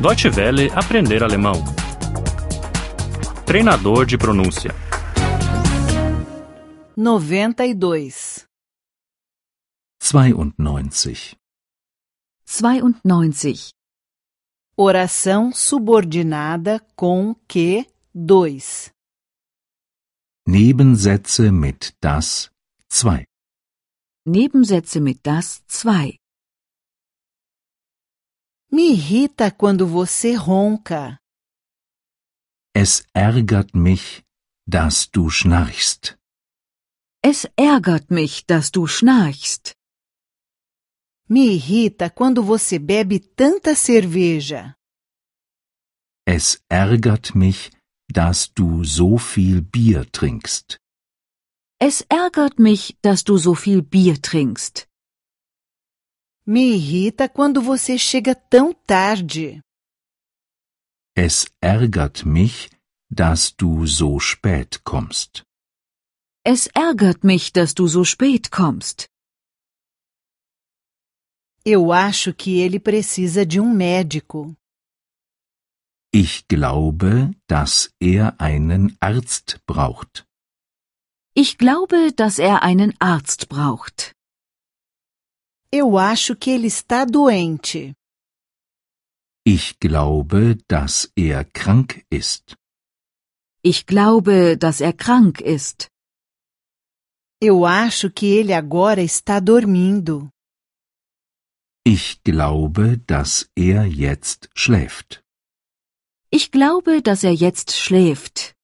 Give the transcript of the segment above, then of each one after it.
Deutsche Welle aprender alemão. Treinador de pronúncia. 92. 92. 92. Oração subordinada com que 2. Nebensätze mit das 2. Nebensätze mit das 2. Me irrita quando você ronca. Es ärgert mich, dass du schnarchst. Es ärgert mich, dass du schnarchst. Me irrita quando você bebe tanta cerveja. Es ärgert mich, dass du so viel Bier trinkst. Es ärgert mich, dass du so viel Bier trinkst. Me irrita quando você chega tão tarde. Es ärgert mich, dass du so spät kommst. Es ärgert mich, dass du so spät kommst. Eu acho que ele precisa de um médico. Ich glaube, dass er einen Arzt braucht. Ich glaube, dass er einen Arzt braucht. Eu acho que ele está doente. Ich glaube, dass er krank ist. Ich glaube, dass er krank ist. Eu acho que ele agora está dormindo. Ich glaube, dass er jetzt schläft. Ich glaube, dass er jetzt schläft.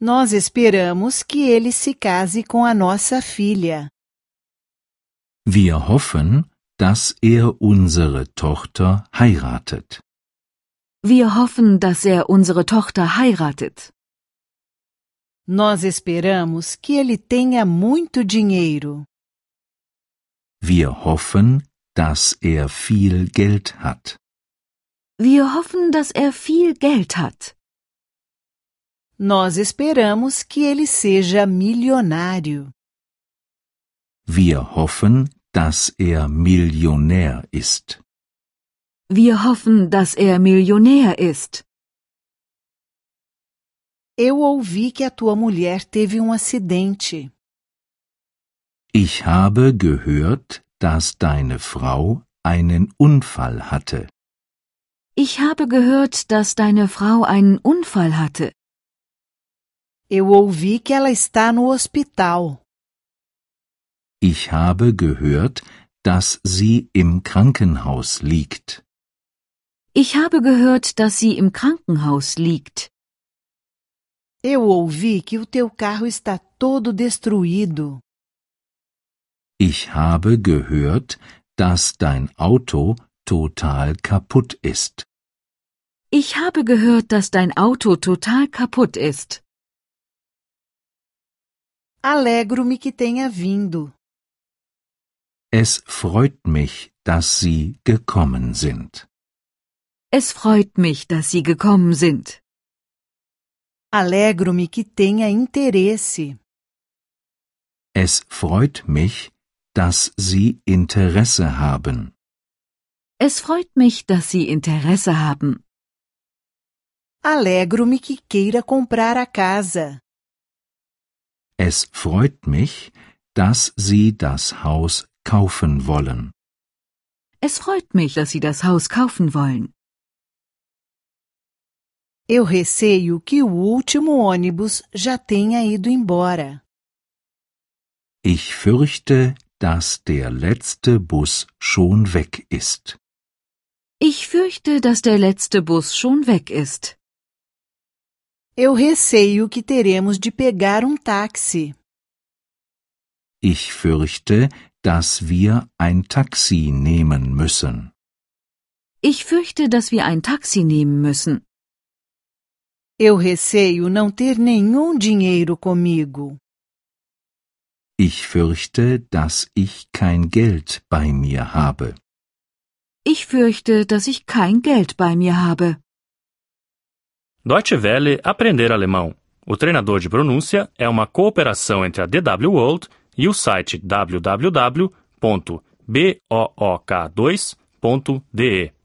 Nós esperamos que ele se case com a nossa filha. Wir hoffen, dass er unsere Tochter heiratet. Wir hoffen, dass er unsere Tochter heiratet. Nós esperamos que ele tenha muito dinheiro. Wir hoffen, dass er viel Geld hat. Wir hoffen, dass er viel Geld hat. Nós esperamos que ele seja milionário. Wir hoffen, dass er Millionär ist. Wir hoffen, dass er Millionär ist. Eu ouvi que a tua mulher teve um acidente. Ich habe gehört, dass deine Frau einen Unfall hatte. Ich habe gehört, dass deine Frau einen Unfall hatte. Eu ouvi que ela está no hospital. Ich habe gehört, dass sie im Krankenhaus liegt. Ich habe gehört, dass sie im Krankenhaus liegt. Eu ouvi que o teu carro está todo destruído. Ich habe gehört, dass dein Auto total kaputt ist. Ich habe gehört, dass dein Auto total kaputt ist. Alegro-me que tenha vindo. Es freut mich, dass Sie gekommen sind. Es freut mich, dass Sie gekommen sind. Alegro-me que tenha interesse. Es freut mich, dass Sie Interesse haben. Es freut mich, dass Sie Interesse haben. Alegro-me que queira comprar a casa. Es freut mich, dass Sie das Haus kaufen wollen. Es freut mich, dass Sie das Haus kaufen wollen. Eu receio que o último ônibus já tenha ido embora. Ich fürchte, dass der letzte Bus schon weg ist. Ich fürchte, dass der letzte Bus schon weg ist. Eu receio que teremos de pegar um táxi. Ich fürchte, dass wir ein Taxi nehmen müssen. Ich fürchte, dass wir ein Taxi nehmen müssen. Eu receio não ter nenhum dinheiro comigo. Ich fürchte, dass ich kein Geld bei mir habe. Ich fürchte, dass ich kein Geld bei mir habe. Deutsche Welle aprender alemão. O treinador de pronúncia é uma cooperação entre a DW World e o site www.book2.de.